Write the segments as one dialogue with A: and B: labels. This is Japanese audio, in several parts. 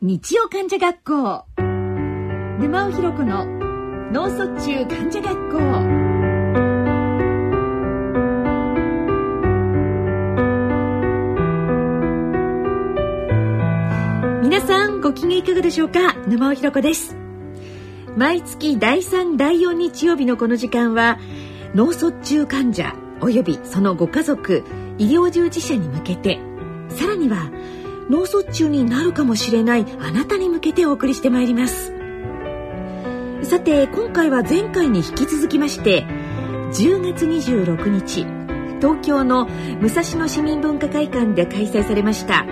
A: 日曜患者学校。沼尾ひろ子の脳卒中患者学校。皆さんご機嫌いかがでしょうか？沼尾ひろ子です。毎月第3第4日曜日のこの時間は脳卒中患者およびそのご家族医療従事者に向けてさらには脳卒中になるかもしれないあなたに向けてお送りしてまいります。さて今回は前回に引き続きまして10月26日東京の武蔵野市民文化会館で開催されました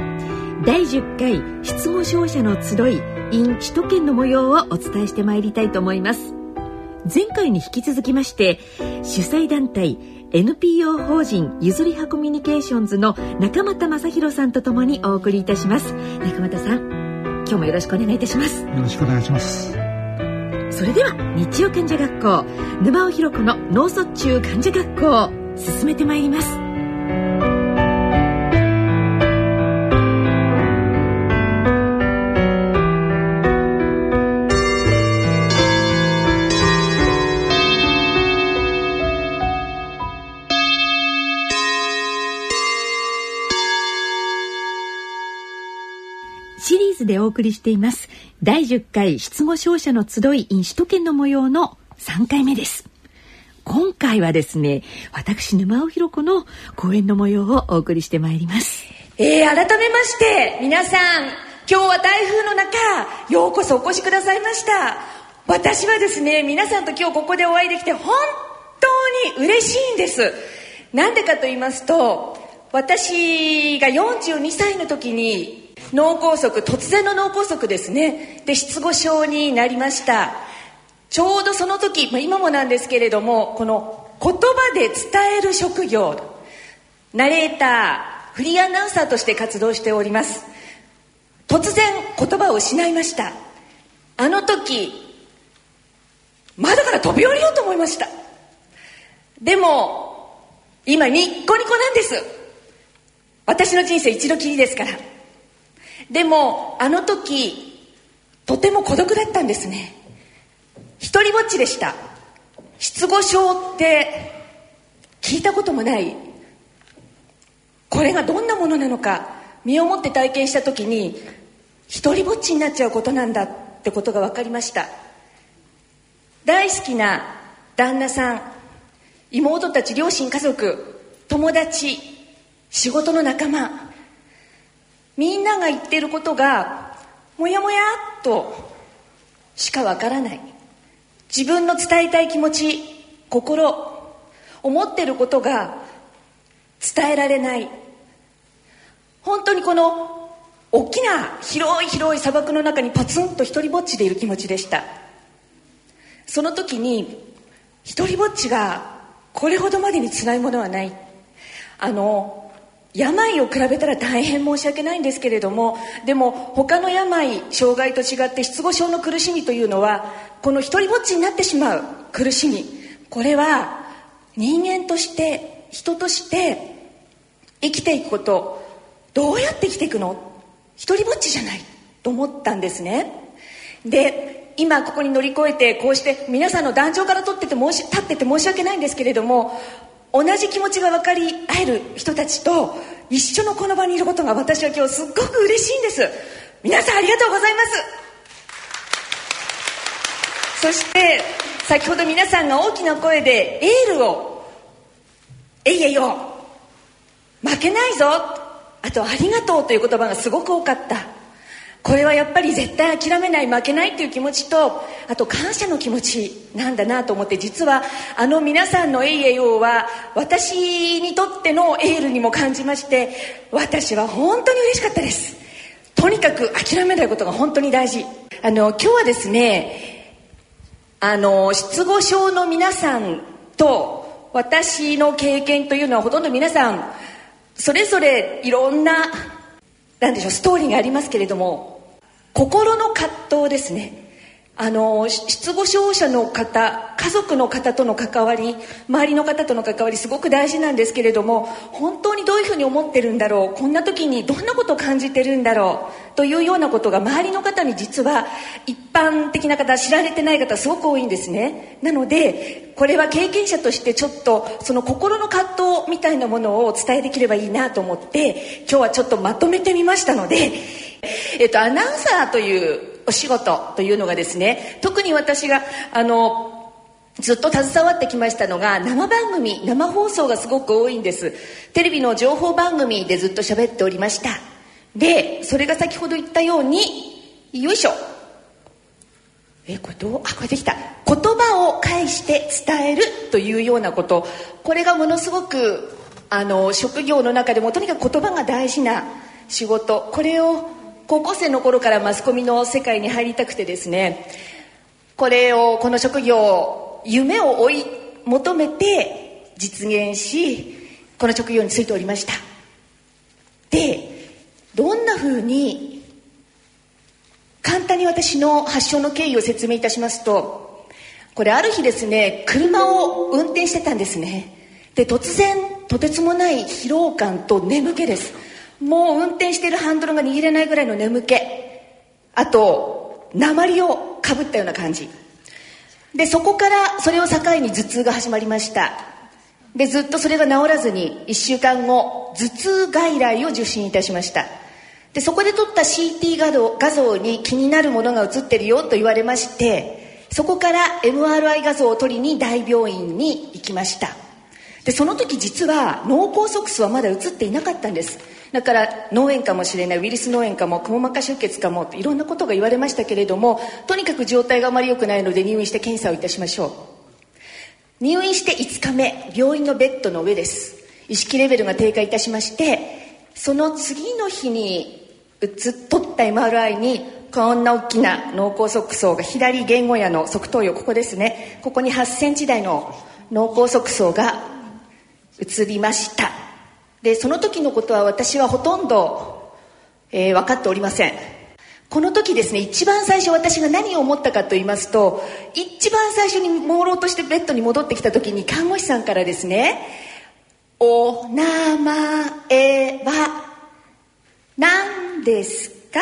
A: 第10回失語症者の集い in 首都圏の模様をお伝えしてまいりたいと思います。前回に引き続きまして主催団体 NPO 法人ゆずりはコミュニケーションズの中俣正弘さんとともにお送りいたします。中俣さん今日もよろしくお願いいたします。よ
B: ろしくお願いします。
A: それでは日曜患者学校沼尾ひろ子の脳卒中患者学校進めてまいりますお送りしています。第10回失語症者の集い in 首都圏の模様の3回目です。今回はですね私沼尾ひろ子の講演の模様をお送りしてまいります。
C: えー、改めまして皆さん今日は台風の中ようこそお越しくださいました。私はですね皆さんと今日ここでお会いできて本当に嬉しいんです。なんでかと言いますと私が42歳の時に脳梗塞突然の脳梗塞ですね。で失語症になりました。ちょうどその時、まあ、今もなんですけれどもこの言葉で伝える職業ナレーターフリーアナウンサーとして活動しております。突然言葉を失いました。あの時窓から飛び降りようと思いました。でも今ニッコニコなんです。私の人生一度きりですから。でもあの時とても孤独だったんですね。一人ぼっちでした。失語症って聞いたこともない。これがどんなものなのか身をもって体験した時に一人ぼっちになっちゃうことなんだってことが分かりました。大好きな旦那さん妹たち両親家族友達仕事の仲間みんなが言ってることがもやもやっとしかわからない。自分の伝えたい気持ち心思ってることが伝えられない。本当にこの大きな広い広い砂漠の中にパツンと一人ぼっちでいる気持ちでした。その時に一人ぼっちがこれほどまでに辛いものはない。あの病を比べたら大変申し訳ないんですけれどもでも他の病障害と違って失語症の苦しみというのはこの一りぼっちになってしまう苦しみ。これは人間として人として生きていくことどうやって生きていくの？一りぼっちじゃないと思ったんですね。で今ここに乗り越えてこうして皆さんの壇上から取ってて申し立ってて申し訳ないんですけれども同じ気持ちが分かり合える人たちと一緒のこの場にいることが私は今日すっごく嬉しいんです。皆さんありがとうございます。そして先ほど皆さんが大きな声でエールを「えいえいよ負けないぞ」あと「ありがとう」という言葉がすごく多かった。これはやっぱり絶対諦めない負けないっていう気持ちとあと感謝の気持ちなんだなと思って実はあの皆さんの「えいえいお」は私にとってのエールにも感じまして私は本当に嬉しかったです。とにかく諦めないことが本当に大事。あの今日はですねあの失語症の皆さんと私の経験というのはほとんど皆さんそれぞれいろんな何でしょうストーリーがありますけれども心の葛藤ですね。あの失語症者の方家族の方との関わり周りの方との関わりすごく大事なんですけれども本当にどういうふうに思ってるんだろうこんな時にどんなことを感じてるんだろうというようなことが周りの方に実は一般的な方知られてない方すごく多いんですね。なのでこれは経験者としてちょっとその心の葛藤みたいなものをお伝えできればいいなと思って今日はちょっとまとめてみましたので、えっと、アナウンサーというお仕事というのがですね特に私があのずっと携わってきましたのが生番組生放送がすごく多いんです。テレビの情報番組でずっと喋っておりました。でそれが先ほど言ったようによいしょ。えこれどうあこれできた。言葉を介して伝えるというようなこと。これがものすごくあの職業の中でもとにかく言葉が大事な仕事。これを高校生の頃からマスコミの世界に入りたくてですねこれをこの職業夢を追い求めて実現しこの職業に就いておりました。でどんなふうに簡単に私の発祥の経緯を説明いたしますとこれある日ですね車を運転してたんですね。で突然とてつもない疲労感と眠気です。もう運転してるハンドルが握れないぐらいの眠気。あと鉛をかぶったような感じ。でそこからそれを境に頭痛が始まりました。でずっとそれが治らずに1週間後頭痛外来を受診いたしました。でそこで撮った CT 画像画像に気になるものが映ってるよと言われましてそこから MRI 画像を取りに大病院に行きました。でその時実は脳梗塞巣はまだ映っていなかったんです。だから脳炎かもしれないウイルス脳炎かもくも膜下出血かもいろんなことが言われましたけれどもとにかく状態があまり良くないので入院して検査をいたしましょう。入院して5日目病院のベッドの上です。意識レベルが低下いたしましてその次の日に映っとった MRI にこんな大きな脳梗塞層が左言語野の側頭葉ここですね。ここに8センチ台の脳梗塞層が映りました。でその時のことは私はほとんど、えー、分かっておりませんこの時ですね一番最初私が何を思ったかと言いますと一番最初に朦朧としてベッドに戻ってきた時に看護師さんからですね「お名前は何ですか?」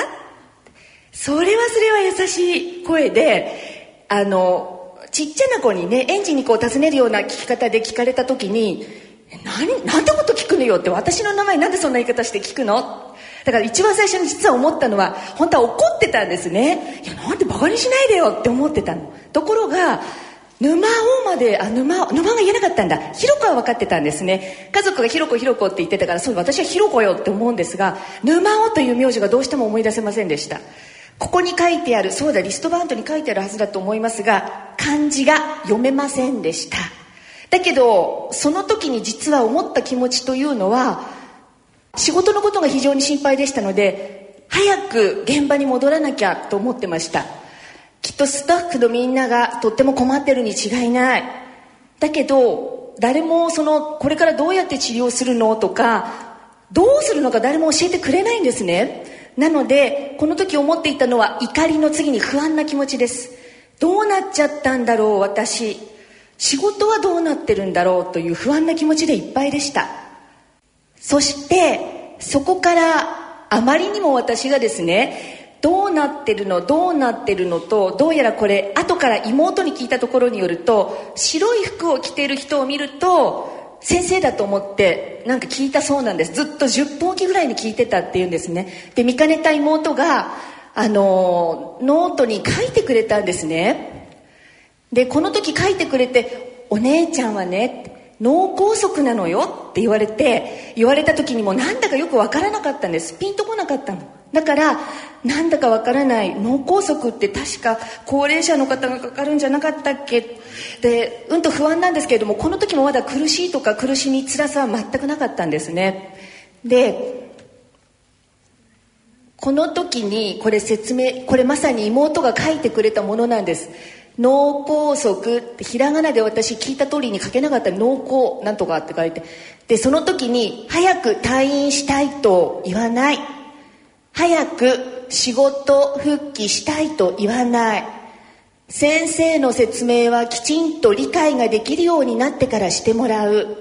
C: それはそれは優しい声であのちっちゃな子にね園児にこう尋ねるような聞き方で聞かれた時に何なんてこと聞くのよって私の名前なんでそんな言い方して聞くの？だから一番最初に実は思ったのは本当は怒ってたんですね。いやなんでバカにしないでよって思ってたの。ところが沼尾まであ沼沼が言えなかったんだ。ひろこは分かってたんですね。家族がひろこひろこって言ってたからそう私はひろこよって思うんですが沼尾という名字がどうしても思い出せませんでした。ここに書いてあるそうだリストバンドに書いてあるはずだと思いますが漢字が読めませんでした。だけどその時に実は思った気持ちというのは仕事のことが非常に心配でしたので早く現場に戻らなきゃと思ってました。きっとスタッフのみんながとっても困ってるに違いない。だけど誰もそのこれからどうやって治療するのとかどうするのか誰も教えてくれないんですね。なのでこの時思っていたのは怒りの次に不安な気持ちです。どうなっちゃったんだろう私。仕事はどうなってるんだろうという不安な気持ちでいっぱいでした。そしてそこからあまりにも私がですねどうなってるのどうなってるのとどうやらこれ後から妹に聞いたところによると白い服を着ている人を見ると先生だと思ってなんか聞いたそうなんです。ずっと10分おきぐらいに聞いてたっていうんですね。で見かねた妹があのノートに書いてくれたんですね。でこの時書いてくれて「お姉ちゃんはね脳梗塞なのよ」って言われて言われた時にもなんだかよくわからなかったんです。ピンとこなかったの。だからなんだかわからない脳梗塞って確か高齢者の方がかかるんじゃなかったっけ？でうんと不安なんですけれどもこの時もまだ苦しいとか苦しみ辛さは全くなかったんですね。でこの時にこれ説明これまさに妹が書いてくれたものなんです。脳梗塞ってひらがなで私聞いた通りに書けなかったら脳梗なんとかって書いてでその時に早く退院したいと言わない早く仕事復帰したいと言わない先生の説明はきちんと理解ができるようになってからしてもらう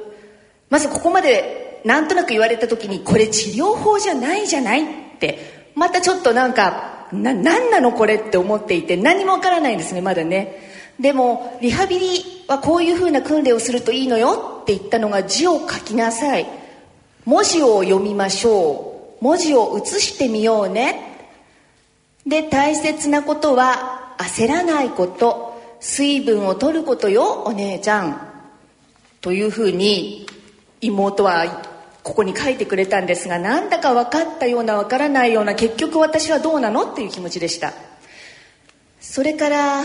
C: まずここまでなんとなく言われた時にこれ治療法じゃないじゃないってまたちょっとなんかな何なのこれって思っていて何もわからないんですねまだね。でもリハビリはこういうふうな訓練をするといいのよって言ったのが字を書きなさい。文字を読みましょう。文字を写してみようね。で大切なことは焦らないこと。水分を取ることよお姉ちゃん。というふうに妹はここに書いてくれたんですがなんだか分かったような分からないような結局私はどうなのっていう気持ちでした。それから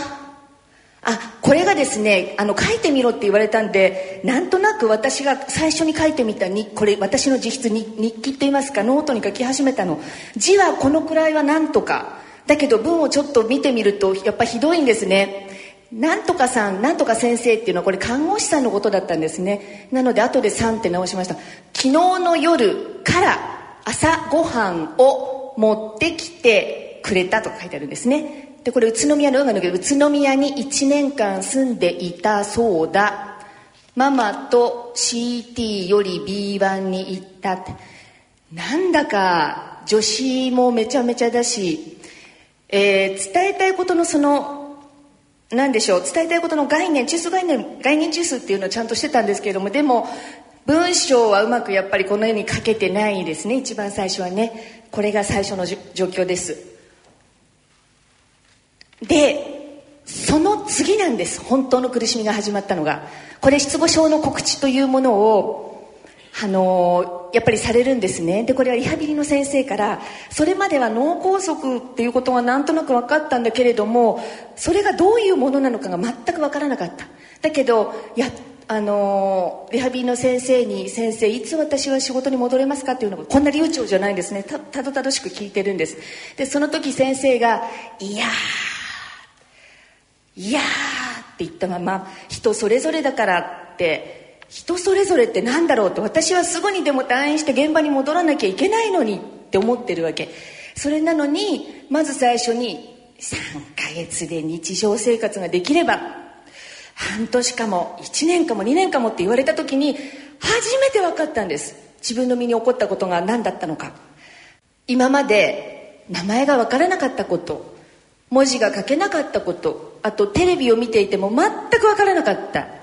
C: あこれがですねあの書いてみろって言われたんでなんとなく私が最初に書いてみたにこれ私の自筆に日記って言いますかノートに書き始めたの。字はこのくらいはなんとか。だけど文をちょっと見てみるとやっぱひどいんですね。なんとかさんなんとか先生っていうのはこれ看護師さんのことだったんですね。なので後で「さん」って直しました。昨日の夜から朝ごはんを持ってきてくれたと書いてあるんですね。でこれ宇都宮の運河のけど宇都宮に1年間住んでいたそうだ。ママと CT より B1 に行ったって。なんだか女子もめちゃめちゃだし、えー、伝えたいことのその何でしょう？伝えたいことの概念中枢概念概念中枢っていうのはちゃんとしてたんですけれどもでも文章はうまくやっぱりこのように書けてないですね。一番最初はね。これが最初の状況です。でその次なんです。本当の苦しみが始まったのが。これ失語症の告知というものをあのやっぱりされるんですね。でこれはリハビリの先生からそれまでは脳梗塞っていうことがなんとなく分かったんだけれどもそれがどういうものなのかが全く分からなかった。だけどやあのリハビリの先生に「先生いつ私は仕事に戻れますか?」っていうのがこんな流暢じゃないんですね。たたどたどしく聞いてるんです。でその時先生が「いやーいやーって言ったまま人それぞれだからって人それぞれって何だろうって私はすぐにでも退院して現場に戻らなきゃいけないのにって思ってるわけ。それなのにまず最初に3ヶ月で日常生活ができれば半年かも1年かも2年かもって言われた時に初めて分かったんです。自分の身に起こったことが何だったのか。今まで名前が分からなかったこと文字が書けなかったことあとテレビを見ていても全く分からなかった。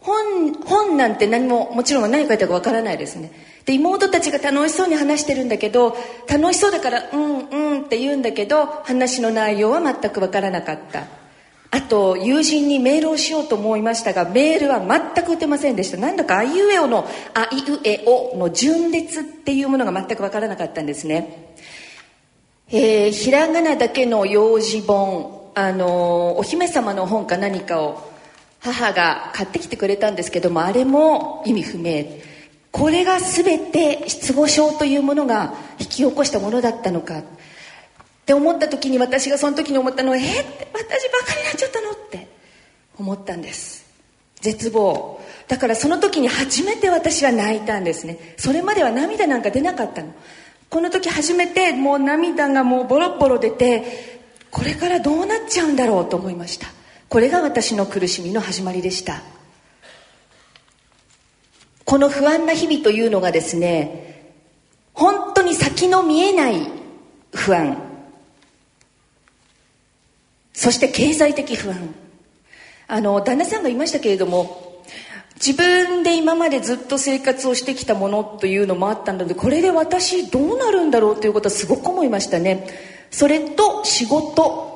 C: 本本なんて何ももちろん何書いたか分からないですね。で妹たちが楽しそうに話してるんだけど楽しそうだからうんうんって言うんだけど話の内容は全く分からなかった。あと友人にメールをしようと思いましたがメールは全く打てませんでした。なんだかあいうえおのあいうえおの順列っていうものが全く分からなかったんですね。えー、ひらがなだけの幼児本あのお姫様の本か何かを母が買ってきてくれたんですけどもあれも意味不明。これが全て失語症というものが引き起こしたものだったのか。って思った時に私がその時に思ったのは「えっ?」て私ばかりになっちゃったのって思ったんです。絶望。だからその時に初めて私は泣いたんですね。それまでは涙なんか出なかったの。この時初めてもう涙がもうボロボロ出てこれからどうなっちゃうんだろうと思いました。これが私の苦しみの始まりでした。この不安な日々というのがですね本当に先の見えない不安。そして経済的不安。あの旦那さんが言いましたけれども自分で今までずっと生活をしてきたものというのもあったのでこれで私どうなるんだろうということはすごく思いましたね。それと仕事。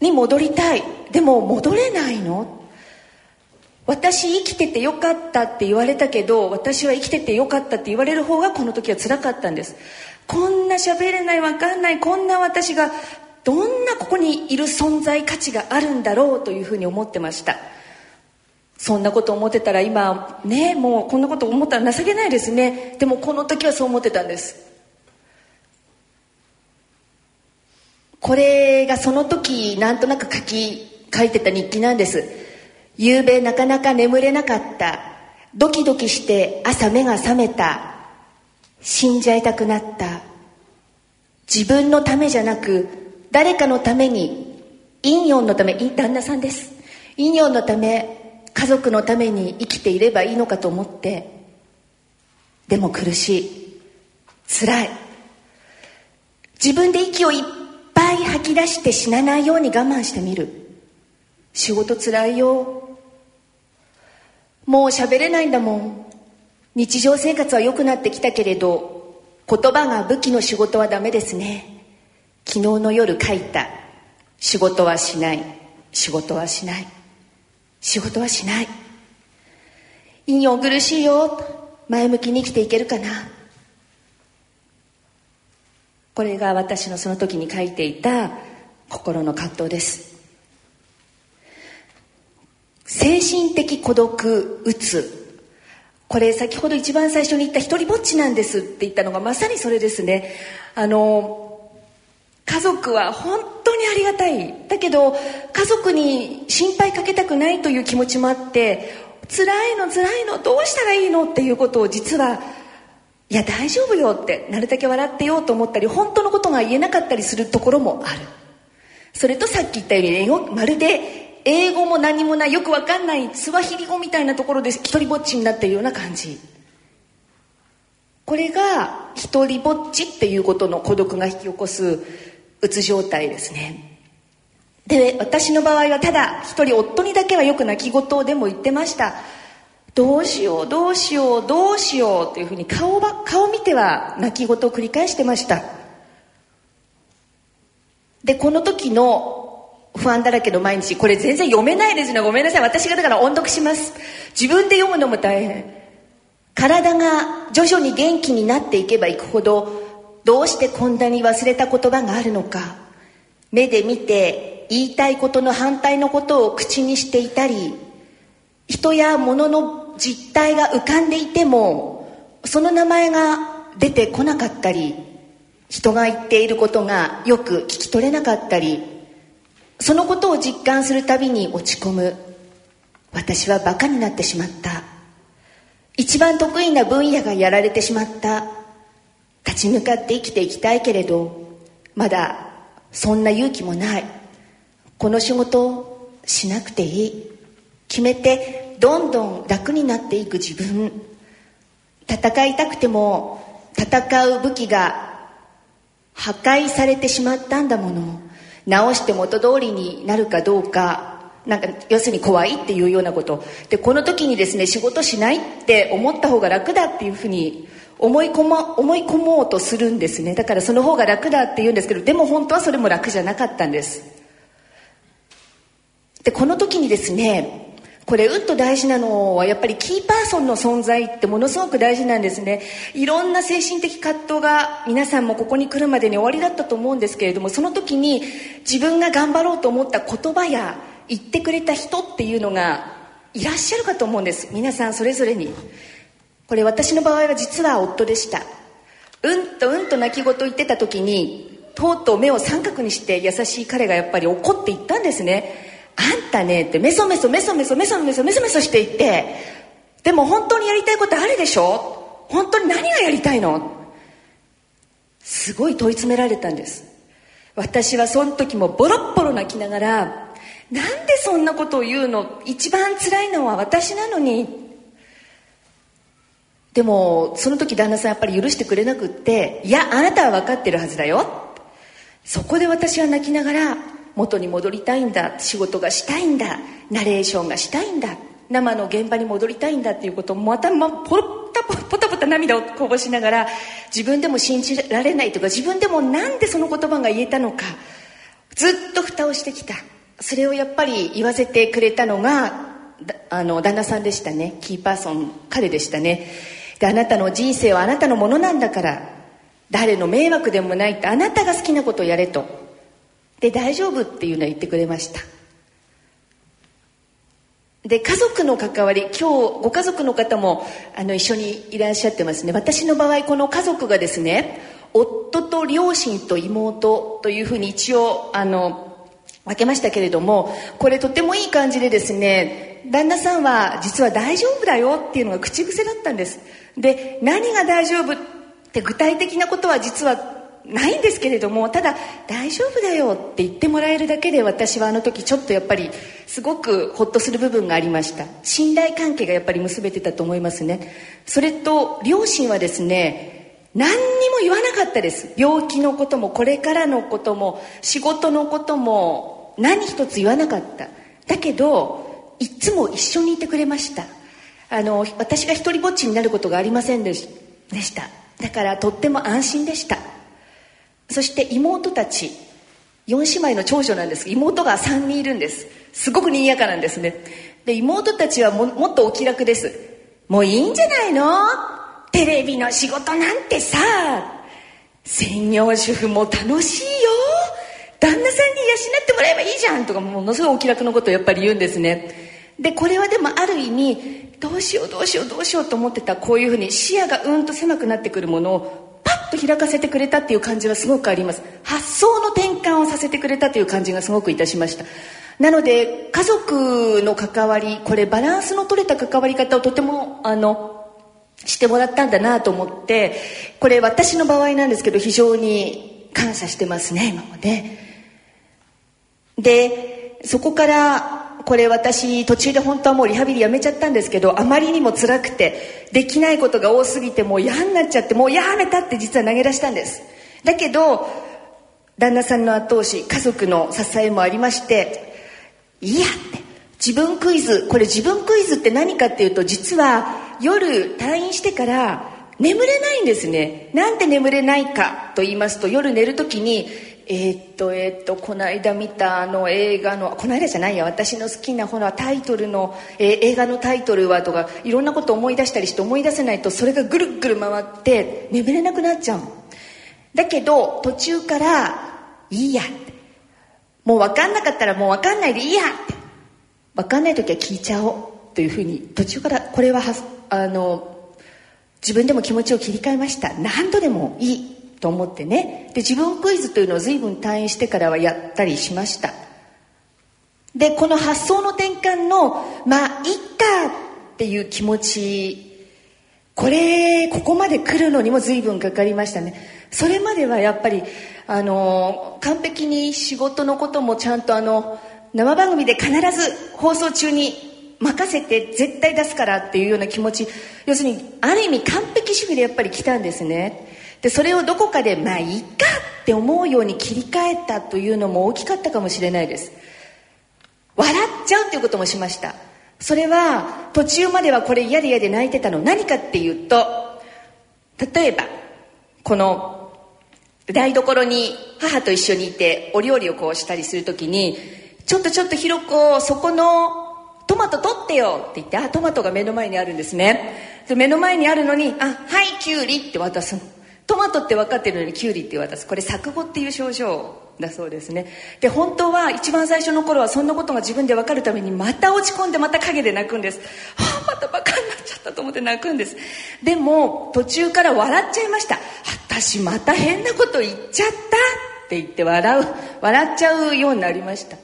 C: に戻りたい。でも戻れないの？私生きててよかったって言われたけど私は生きててよかったって言われる方がこの時は辛かったんです。こんな喋れないわかんない。こんな私がどんなここにいる存在価値があるんだろうというふうに思ってました。そんなこと思ってたら今ねもうこんなこと思ったら情けないですね。でもこの時はそう思ってたんです。これがその時なんとなく書き書いてた日記なんです。夕べなかなか眠れなかった。ドキドキして朝目が覚めた。死んじゃいたくなった。自分のためじゃなく誰かのために陰陽のため旦那さんです。陰陽のため家族のために生きていればいいのかと思って。でも苦しい。辛い。自分で息をいっい吐き出して死なないように我慢してみる。仕事つらいよ。もう喋れないんだもん。日常生活は良くなってきたけれど言葉が武器の仕事はダメですね。昨日の夜書いた。仕事はしない。仕事はしない。仕事はしない。陰陽苦しいよ。前向きに生きていけるかな。これが私のその時に書いていた心の葛藤です。精神的孤独うつこれ先ほど一番最初に言った一人ぼっちなんですって言ったのがまさにそれですね。あの家族は本当にありがたい。だけど家族に心配かけたくないという気持ちもあって辛いの辛いのどうしたらいいのっていうことを実はいや大丈夫よってなるだけ笑ってようと思ったり本当のことが言えなかったりするところもある。それとさっき言ったように英語まるで英語も何もないよくわかんないスワヒリ語みたいなところで一人ぼっちになってるような感じ。これが一人ぼっちっていうことの孤独が引き起こすうつ状態ですね。で私の場合はただ一人夫にだけはよく泣き言でも言ってました。どうしようどうしようどうしようっていうふうに顔ば顔見ては泣き言を繰り返してました。でこの時の不安だらけの毎日これ全然読めないですね。ごめんなさい。私がだから音読します。自分で読むのも大変。体が徐々に元気になっていけばいくほどどうしてこんなに忘れた言葉があるのか。目で見て言いたいことの反対のことを口にしていたり人や物の実態が浮かんでいてもその名前が出てこなかったり人が言っていることがよく聞き取れなかったりそのことを実感するたびに落ち込む。私はバカになってしまった。一番得意な分野がやられてしまった。立ち向かって生きていきたいけれどまだそんな勇気もない。この仕事しなくていい。決めてどんどん楽になっていく自分。戦いたくても戦う武器が破壊されてしまったんだもの。直して元通りになるかどうかなんか要するに怖いっていうようなこと。でこの時にですね仕事しないって思った方が楽だっていうふうに思い込も思い込もうとするんですね。だからその方が楽だって言うんですけどでも本当はそれも楽じゃなかったんです。でこの時にですねこれうんと大事なのはやっぱりキーパーソンの存在ってものすごく大事なんですね。いろんな精神的葛藤が皆さんもここに来るまでに終わりだったと思うんですけれどもその時に自分が頑張ろうと思った言葉や言ってくれた人っていうのがいらっしゃるかと思うんです。皆さんそれぞれに。これ私の場合は実は夫でした。うんとうんと泣き言言ってた時にとうとう目を三角にして優しい彼がやっぱり怒っていったんですね。あんたねってメソメソメソメソメソメソメソメソしていってでも本当にやりたいことあるでしょ？本当に何がやりたいの？すごい問い詰められたんです。私はその時もボロッボロ泣きながらなんでそんなことを言うの？一番辛いのは私なのに。でもその時旦那さんやっぱり許してくれなくっていやあなたは分かってるはずだよ。そこで私は泣きながら元に戻りたいんだ。仕事がしたいんだ。ナレーションがしたいんだ。生の現場に戻りたいんだっていうことをまた、ま、ポロタポポタポタ涙をこぼしながら自分でも信じられないとか自分でもなんでその言葉が言えたのかずっと蓋をしてきた。それをやっぱり言わせてくれたのがあの旦那さんでしたね。キーパーソン彼でしたね。であなたの人生はあなたのものなんだから誰の迷惑でもないってあなたが好きなことをやれと。で大丈夫っていうのは言ってくれました。で家族の関わり今日ご家族の方もあの一緒にいらっしゃってますね。私の場合この家族がですね夫と両親と妹というふうに一応あの分けましたけれどもこれとてもいい感じでですね旦那さんは実は大丈夫だよっていうのが口癖だったんです。で何が大丈夫って具体的なことは実はないんですけれどもただ大丈夫だよって言ってもらえるだけで私はあの時ちょっとやっぱりすごくホッとする部分がありました。信頼関係がやっぱり結べてたと思いますね。それと両親はですね何にも言わなかったです。病気のこともこれからのことも仕事のことも何一つ言わなかった。だけどいつも一緒にいてくれました。あの私が一人ぼっちになることがありませんでした。だからとっても安心でした。そして妹たち4姉妹の長女なんです。妹が3人いるんです。すごく賑やかなんですね。で妹たちはももっとお気楽です。もういいんじゃないの？テレビの仕事なんてさ専業主婦も楽しいよ。旦那さんに養ってもらえばいいじゃん。とかものすごいお気楽のことをやっぱり言うんですね。でこれはでもある意味どうしようどうしようどうしようと思ってたこういうふうに視野がうんと狭くなってくるものをパッと開かせてくれたっていう感じはすごくあります。発想の転換をさせてくれたという感じがすごくいたしました。なので家族の関わりこれバランスの取れた関わり方をとてもあのしてもらったんだなと思ってこれ私の場合なんですけど非常に感謝してますね今もね。でそこからこれ私途中で本当はもうリハビリやめちゃったんですけどあまりにも辛くてできないことが多すぎてもう嫌になっちゃってもうやめたって実は投げ出したんです。だけど旦那さんの後押し家族の支えもありましていいやって。自分クイズこれ自分クイズって何かっていうと実は夜退院してから眠れないんですね。なんで眠れないかと言いますと夜寝る時にえー、っとえー、っとこの間見たあの映画のこの間じゃないや私の好きなほらタイトルの、えー、映画のタイトルはとかいろんなこと思い出したりして思い出せないとそれがぐるぐる回って眠れなくなっちゃうだけど途中から「いいや」って。もう分かんなかったらもう分かんないでいいやって。分かんない時は聞いちゃおう。というふうに途中からこれはあの自分でも気持ちを切り替えました。何度でもいい。と思ってね。で自分クイズというのを随分退院してからはやったりしました。でこの発想の転換のまあいっかっていう気持ちこれここまで来るのにも随分かかりましたね。それまではやっぱりあの完璧に仕事のこともちゃんとあの生番組で必ず放送中に任せて絶対出すからっていうような気持ち要するにある意味完璧主義でやっぱり来たんですね。でそれをどこかでまあいいかって思うように切り替えたというのも大きかったかもしれないです。笑っちゃうっていうこともしました。それは途中まではこれ嫌で嫌で泣いてたの。何かっていうと例えばこの台所に母と一緒にいてお料理をこうしたりする時に「ちょっとちょっとひろこそこのトマト取ってよ」って言ってあトマトが目の前にあるんですね。目の前にあるのに「あはいきゅうり」って渡すの。トマトって分かってるのにキュウリって渡す。これ錯誤っていう症状だそうですね。で本当は一番最初の頃はそんなことが自分で分かるためにまた落ち込んでまた陰で泣くんです。はあまたバカになっちゃったと思って泣くんです。でも途中から笑っちゃいました私また変なこと言っちゃったって言って笑う笑っちゃうようになりました。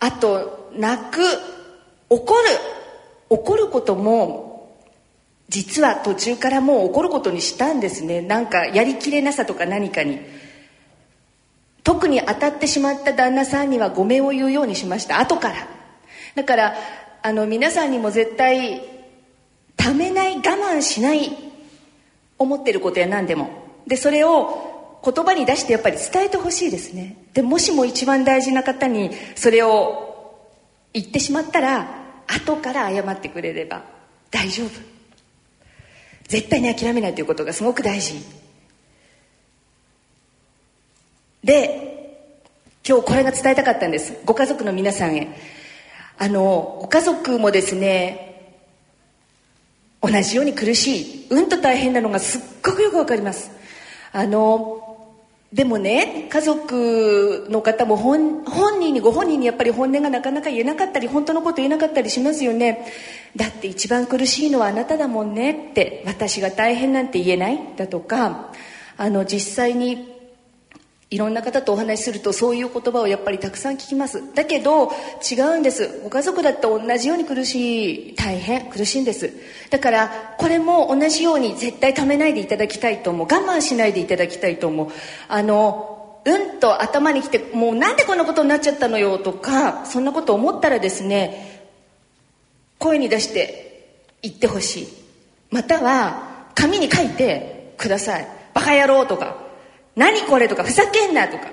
C: あと泣く怒る怒ることも実は途中からもう怒ることにしたんですね。なんかやりきれなさとか何かに。特に当たってしまった旦那さんにはごめんを言うようにしました。後から。だからあの皆さんにも絶対ためない我慢しない思ってることや何でも。でそれを言葉に出してやっぱり伝えてほしいですね。でもしも一番大事な方にそれを言ってしまったら後から謝ってくれれば大丈夫。絶対に諦めないということがすごく大事。で今日これが伝えたかったんです。ご家族の皆さんへ。あのご家族もですね同じように苦しい。うんと大変なのがすっごくよくわかります。あのでもね家族の方も本本人にご本人にやっぱり本音がなかなか言えなかったり本当のこと言えなかったりしますよねだって一番苦しいのはあなただもんねって私が大変なんて言えないだとかあの実際に
D: いろんな方とお話しするとそういう言葉をやっぱりたくさん聞きます。だけど違うんです。ご家族だって同じように苦しい大変苦しいんです。だからこれも同じように絶対ためないでいただきたいと思う。我慢しないでいただきたいと思う。あのうんと頭にきてもうなんでこんなことになっちゃったのよとかそんなこと思ったらですね声に出して言ってほしい。または紙に書いてください。バカ野郎とか。何これとかふざけんなとか。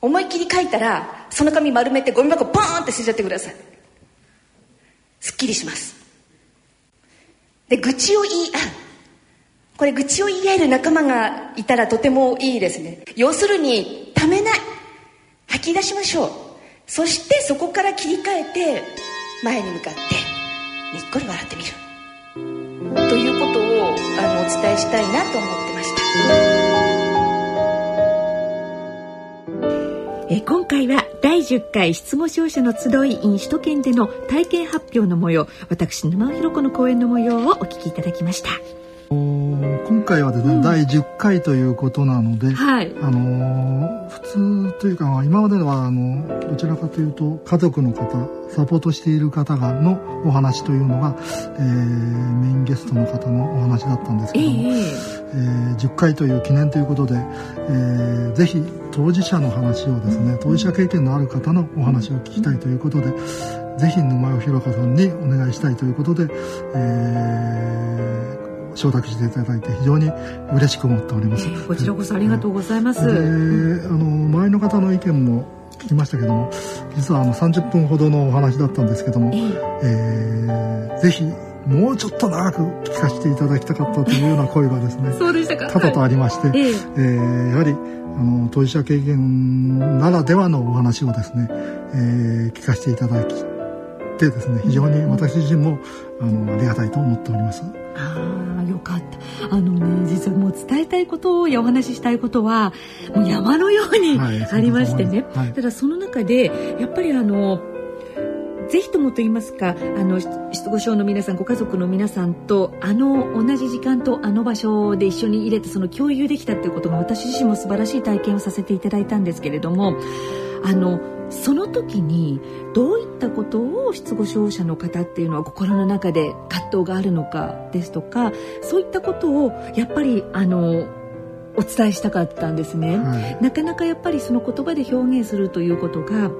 D: 思いっきり書いたらその紙丸めてゴミ箱ボーンって捨てちゃってください。すっきりします。で愚痴を言い合う。これ愚痴を言い合える仲間がいたらとてもいいですね。要するにためない。吐き出しましょう。そしてそこから切り替えて前に向かってにっこり笑ってみる。ということをあのお伝えしたいなと思ってました。
C: え今回は第10回失語症者の集い in 首都圏での体験発表の模様私沼尾ひろ子の講演の模様をお聞きいただきました。
B: 今回はですね、うん、第10回ということなので、
C: はい、
B: あの普通というか今まではあのどちらかというと家族の方サポートしている方がのお話というのが、えー、メインゲストの方のお話だったんですけども、えー、えー、10回という記念ということで、えー、ぜひ当事者の話をですね当事者経験のある方のお話を聞きたいということで、ぜひ沼尾ひろ子さんにお願いしたいということで、えー承諾していただいて非常に嬉しく思っております。
C: こちらこそありがとうございます。
B: で、あの周りの方の意見も聞きましたけども、実はあの30分ほどのお話だったんですけども、えー、えー、ぜひもうちょっと長く聞かせていただきたかったというような声がですね、
C: そうでしたか？
B: 多々とありまして、はい、えー、えー、やはりあの当事者経験ならではのお話をですね、えー、聞かせていただきてですね、非常に私自身もあのありがたいと思っております。
C: ああよかった。あのね実はもう伝えたいことやお話ししたいことはもう山のようにありましてね、はい、ただその中でやっぱりあのぜひともと言いますかあの失語症の皆さんご家族の皆さんとあの同じ時間とあの場所で一緒に入れてその共有できたっていうことが私自身も素晴らしい体験をさせていただいたんですけれどもあのその時にどういったことを失語症者の方っていうのは心の中で葛藤があるのかですとかそういったことをやっぱりあのお伝えしたかったんですね、はい、なかなかやっぱりその言葉で表現するということが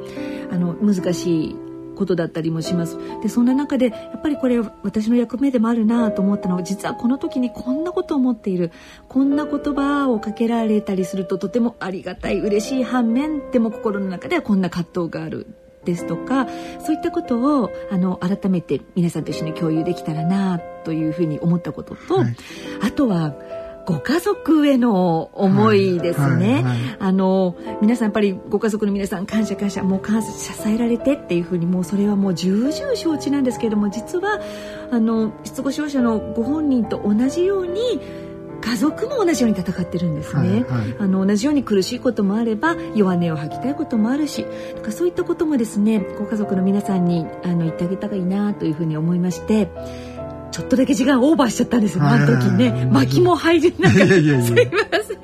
C: あの難しいことだったりもします。でそんな中でやっぱりこれ私の役目でもあるなと思ったのは実はこの時にこんなことを思っている。こんな言葉をかけられたりするととてもありがたい嬉しい反面でも心の中ではこんな葛藤がある。ですとかそういったことをあの改めて皆さんと一緒に共有できたらなというふうに思ったことと、はい、あとはご家族への思いですね、はいはいはい、あの皆さんやっぱりご家族の皆さん感謝感謝もう感謝支えられてっていうふうにもうそれはもう重々承知なんですけれども実はあの失語症者のご本人と同じように家族も同じように戦ってるんですね、はいはい、あの同じように苦しいこともあれば弱音を吐きたいこともあるしだからそういったこともですねご家族の皆さんにあの言ってあげたらいいなというふうに思いましてちょっとだけ時間オーバーしちゃったんですよ、あの時ね。巻きも入りながら。すいません。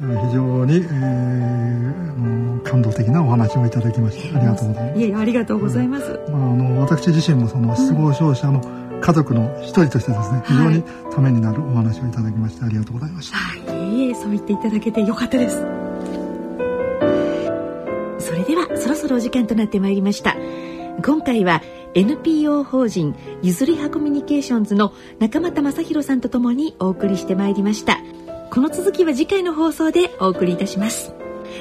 B: 非常に、えー、感動的なお話をいただきまして、ありがとうございます。い
C: え、ありがとうございます。
B: まあ、あの、私自身もその失語症者の家族の一人としてですね、非常にためになるお話をいただきまして、ありがとうございました。
C: はい、いえ、そう言っていただけてよかったです。それでは、そろそろお時間となってまいりました。今回は NPO 法人ゆずりはコミュニケーションズの中俣正弘さんとともにお送りしてまいりました。この続きは次回の放送でお送りいたします。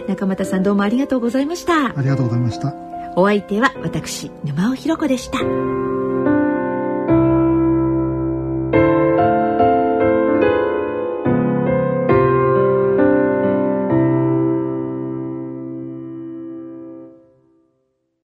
C: 中俣さんどうもありがとうございました。
B: ありがとうございました。
C: お相手は私沼尾ひろ子でした